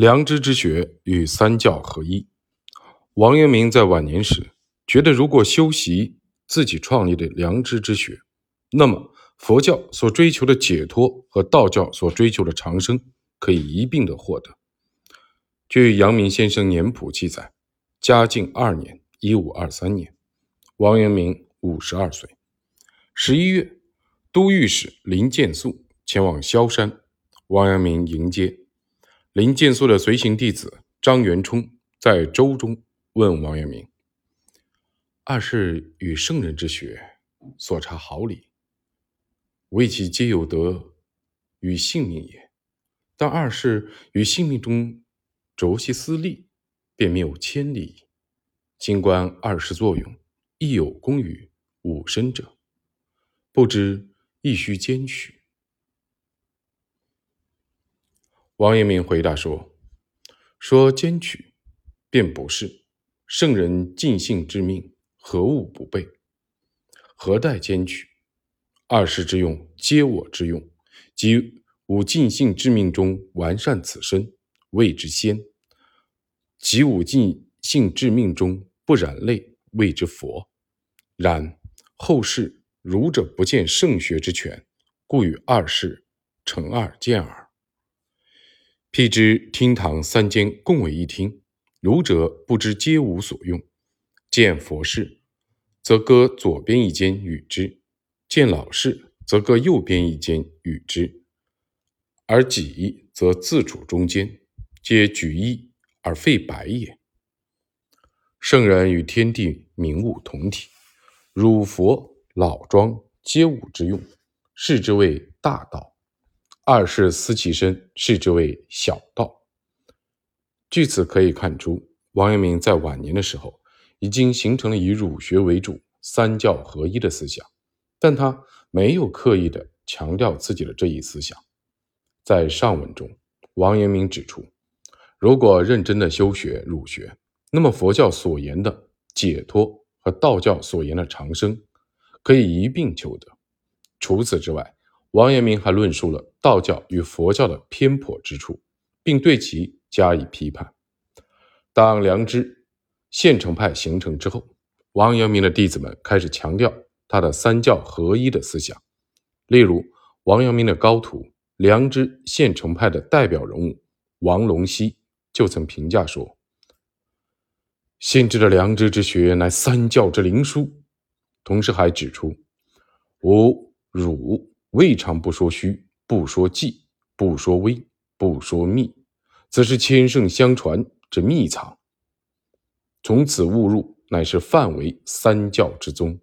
良知之学与三教合一。王阳明在晚年时觉得，如果修习自己创立的良知之学，那么佛教所追求的解脱和道教所追求的长生可以一并的获得。据阳明先生年谱记载，嘉靖二年（一五二三年），王阳明五十二岁。十一月，都御史林建素前往萧山，王阳明迎接。林建素的随行弟子张元冲在舟中问王阳明：“二世与圣人之学所差毫厘，为其皆有德与性命也；但二世与性命中着息私利，便谬千里。今观二世作用，亦有功于吾身者，不知亦须兼取。”王阳明回答说：“说兼取，便不是。圣人尽性之命，何物不备？何待兼取？二世之用，皆我之用。即吾尽性之命中完善此身，谓之先；即吾尽性之命中不染类，谓之佛。然后世儒者不见圣学之权，故与二世成二见耳。”辟之厅堂三间共为一厅，儒者不知皆无所用。见佛事，则搁左边一间与之；见老士，则搁右边一间与之。而己则自处中间，皆举一而废百也。圣人与天地名物同体，汝佛老庄皆吾之用，是之谓大道。二是思其身，视之为小道。据此可以看出，王阳明在晚年的时候，已经形成了以儒学为主、三教合一的思想，但他没有刻意的强调自己的这一思想。在上文中，王阳明指出，如果认真的修学儒学，那么佛教所言的解脱和道教所言的长生，可以一并求得。除此之外，王阳明还论述了道教与佛教的偏颇之处，并对其加以批判。当良知现成派形成之后，王阳明的弟子们开始强调他的三教合一的思想。例如，王阳明的高徒良知现成派的代表人物王龙溪就曾评价说：“现之的良知之学乃三教之灵书。”同时还指出：“吾儒。”未尝不说虚，不说寂，不说微，不说密，则是千圣相传之秘藏。从此误入，乃是范围三教之宗。